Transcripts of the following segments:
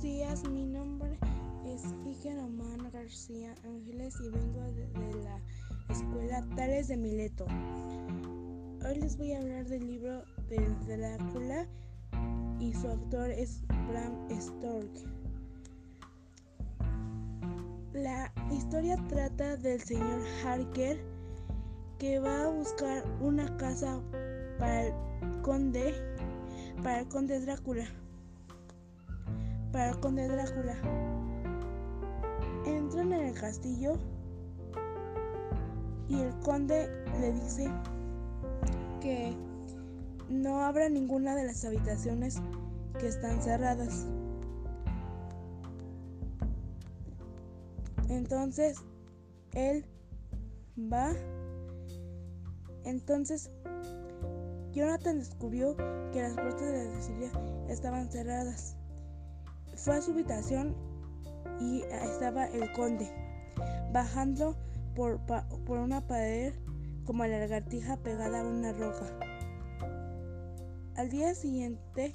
Buenos días, mi nombre es Iker Román García Ángeles y vengo de, la escuela Tales de Mileto. Hoy les voy a hablar del libro del Drácula y su autor es Bram Stoker. La historia trata del señor Harker que va a buscar una casa para el conde, para el conde Drácula. Para conde Drácula. Entran en el castillo y el conde le dice que no abra ninguna de las habitaciones que están cerradas. Entonces él va. Entonces Jonathan descubrió que las puertas de la Cecilia estaban cerradas. Fue a su habitación y estaba el conde, bajando por, por una pared como la lagartija pegada a una roca. Al día siguiente,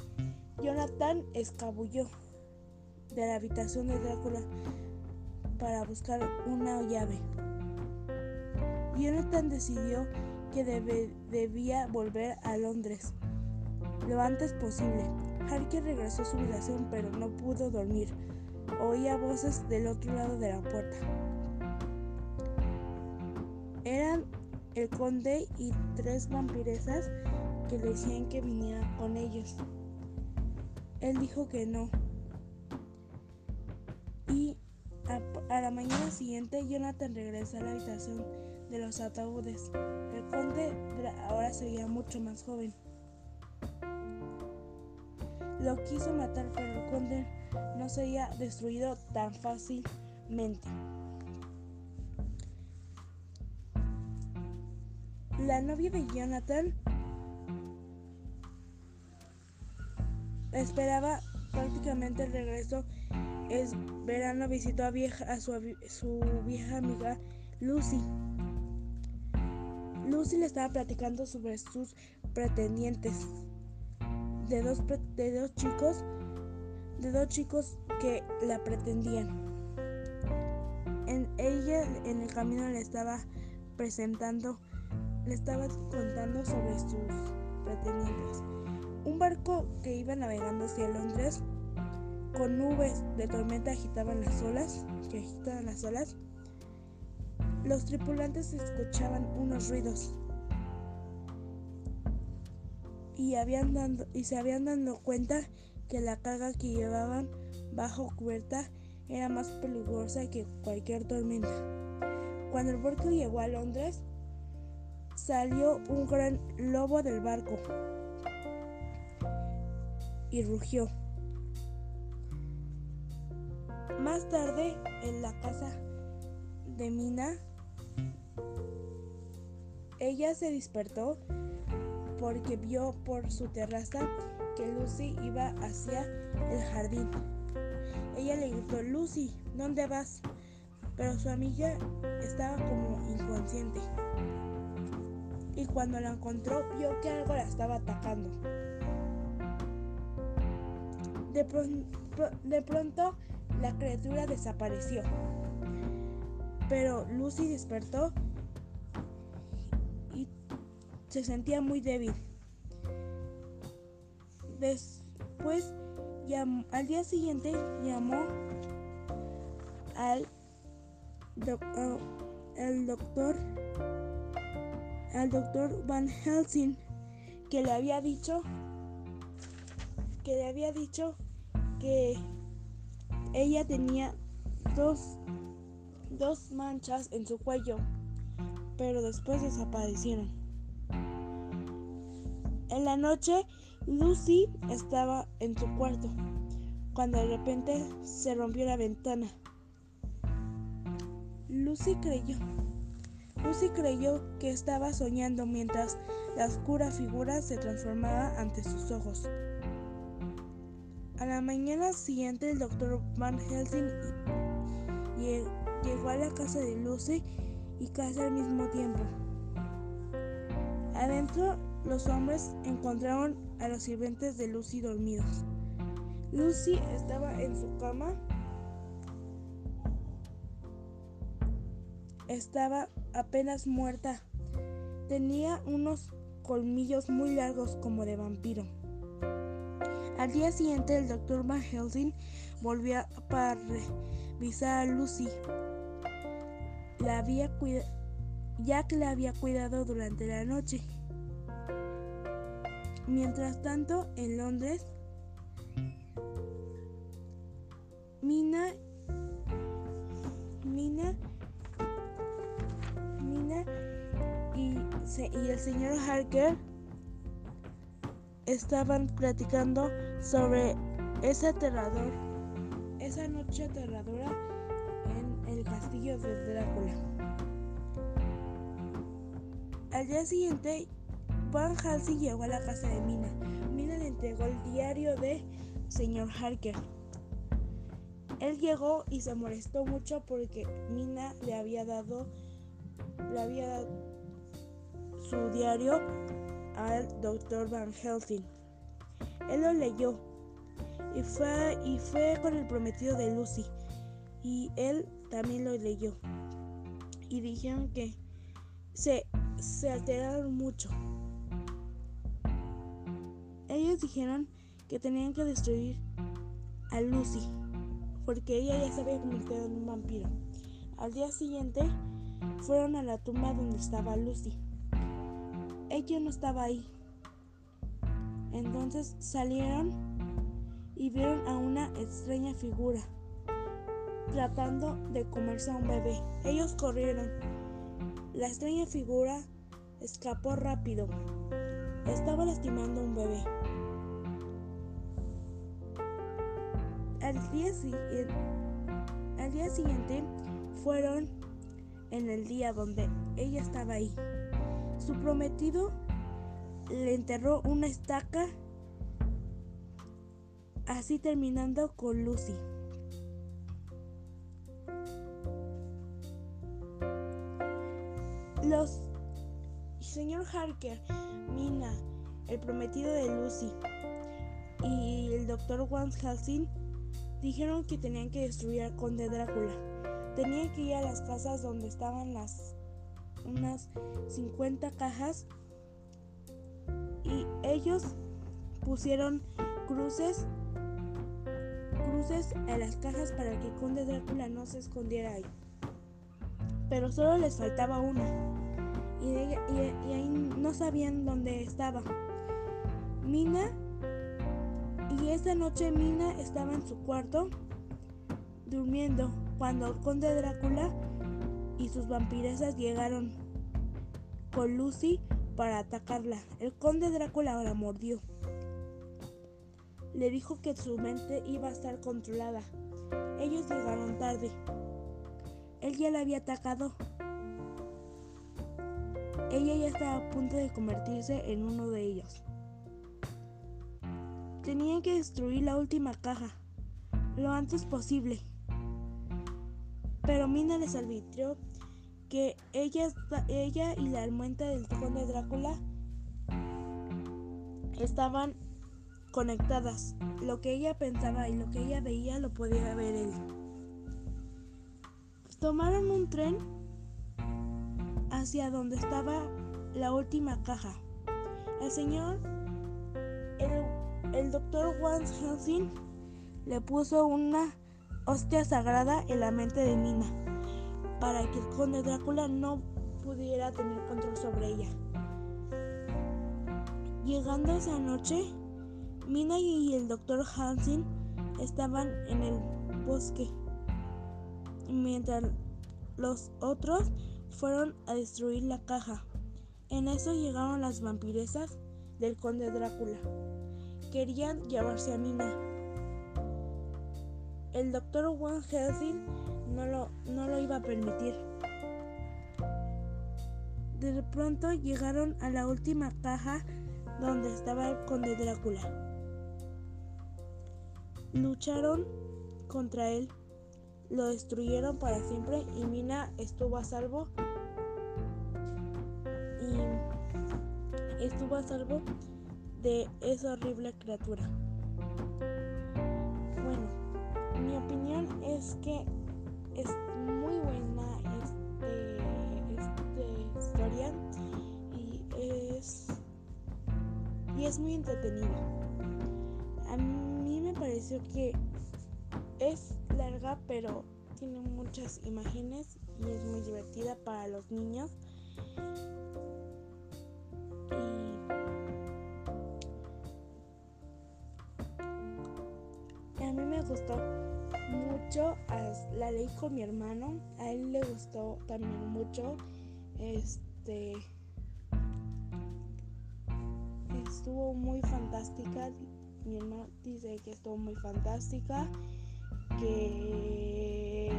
Jonathan escabulló de la habitación de Drácula para buscar una llave. Jonathan decidió que debía volver a Londres lo antes posible. Harker regresó a su habitación pero no pudo dormir. Oía voces del otro lado de la puerta. Eran el conde y tres vampiresas que le decían que viniera con ellos. Él dijo que no. Y a, la mañana siguiente Jonathan regresa a la habitación de los ataúdes. El conde ahora seguía mucho más joven. Lo quiso matar, pero conde no sería destruido tan fácilmente. La novia de Jonathan esperaba prácticamente el regreso. Es verano visitó a su, su vieja amiga Lucy. Lucy le estaba platicando sobre sus pretendientes de dos, de dos chicos de dos chicos que la pretendían. En ella en el camino le estaba presentando, le estaba contando sobre sus pretendientes. Un barco que iba navegando hacia Londres con nubes de tormenta agitaban las olas, que agitaban las olas los tripulantes escuchaban unos ruidos y, habían dando, y se habían dado cuenta que la carga que llevaban bajo cubierta era más peligrosa que cualquier tormenta. Cuando el barco llegó a Londres, salió un gran lobo del barco y rugió. Más tarde, en la casa de Mina, ella se despertó porque vio por su terraza que Lucy iba hacia el jardín. Ella le gritó, Lucy, ¿dónde vas? Pero su amiga estaba como inconsciente. Y cuando la encontró, vio que algo la estaba atacando. De, de pronto, la criatura desapareció. Pero Lucy despertó se sentía muy débil. Después, al día siguiente, llamó al el doctor al doctor Van Helsing que le había dicho que le había dicho que ella tenía dos, dos manchas en su cuello, pero después desaparecieron. En la noche, Lucy estaba en su cuarto, cuando de repente se rompió la ventana. Lucy creyó. Lucy creyó que estaba soñando mientras la oscura figura se transformaba ante sus ojos. A la mañana siguiente el doctor Van Helsing llegó a la casa de Lucy y casi al mismo tiempo. Adentro los hombres encontraron a los sirvientes de Lucy dormidos. Lucy estaba en su cama. Estaba apenas muerta. Tenía unos colmillos muy largos como de vampiro. Al día siguiente el doctor Van Helsing volvió para revisar a Lucy. La había ya que la había cuidado durante la noche. Mientras tanto, en Londres, Mina, Mina, Mina y, el señor Harker estaban platicando sobre ese aterrador, esa noche aterradora en el castillo de Drácula. Al día siguiente, Van Helsing llegó a la casa de Mina. Mina le entregó el diario de señor Harker. Él llegó y se molestó mucho porque Mina le había dado, le había dado su diario al doctor Van Helsing. Él lo leyó y fue, y fue con el prometido de Lucy. Y él también lo leyó. Y dijeron que se, se alteraron mucho. Dijeron que tenían que destruir a Lucy porque ella ya se había convertido en un vampiro. Al día siguiente fueron a la tumba donde estaba Lucy ella no estaba ahí. Entonces salieron y vieron a una extraña figura tratando de comerse a un bebé. Ellos corrieron. La extraña figura escapó rápido. Estaba lastimando a un bebé. Al día, siguiente fueron en el día donde ella estaba ahí. Su prometido le enterró una estaca, así terminando con Lucy. Los señor Harker, Mina, el prometido de Lucy y el doctor Van Helsing dijeron que tenían que destruir al conde Drácula. Tenían que ir a las casas donde estaban las unas 50 cajas y ellos pusieron cruces cruces en las cajas para que Conde Drácula no se escondiera ahí. Pero solo les faltaba una y, y ahí no sabían dónde estaba. Mina esa noche Mina estaba en su cuarto durmiendo cuando el Conde Drácula y sus vampiresas llegaron con Lucy para atacarla. El conde Drácula la mordió. Le dijo que su mente iba a estar controlada. Ellos llegaron tarde. Él ya la había atacado. Ella ya estaba a punto de convertirse en uno de ellos. Tenían que destruir la última caja lo antes posible. Pero Mina les advirtió que ella, ella y la almuenta del conde Drácula estaban conectadas. Lo que ella pensaba y lo que ella veía lo podía ver él. Tomaron un tren hacia donde estaba la última caja. El señor, el, doctor Juan Helsing, le puso una hostia sagrada en la mente de Mina para que el conde Drácula no pudiera tener control sobre ella. Llegando esa noche, Mina y el doctor Hansen estaban en el bosque, mientras los otros fueron a destruir la caja. En eso llegaron las vampiresas del conde Drácula. Querían llevarse a Mina el doctor Van Helsing no lo, no lo iba a permitir. De pronto llegaron a la última caja donde estaba el conde Drácula. Lucharon contra él, lo destruyeron para siempre y Mina estuvo a salvo y estuvo a salvo de esa horrible criatura. Bueno, mi opinión es que es muy buena este, esta historia y es, y es muy entretenida. A mí me pareció que es larga, pero tiene muchas imágenes y es muy divertida para los niños. Gustó mucho, la leí con mi hermano, a él le gustó también mucho. Este estuvo muy fantástica. Mi hermano dice que estuvo muy fantástica, que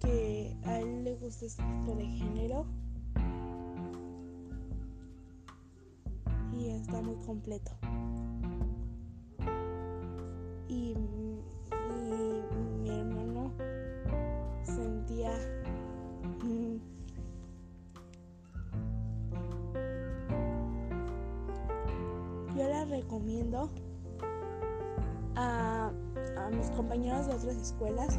que, a él le gusta este tipo de género y está muy completo. Recomiendo a, a mis compañeros de otras escuelas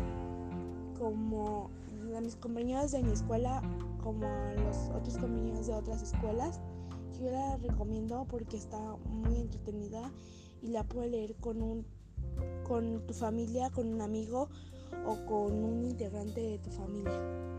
como a mis compañeros de mi escuela como a los otros compañeros de otras escuelas. Yo la recomiendo porque está muy entretenida y la puedes leer con un con tu familia, con un amigo o con un integrante de tu familia.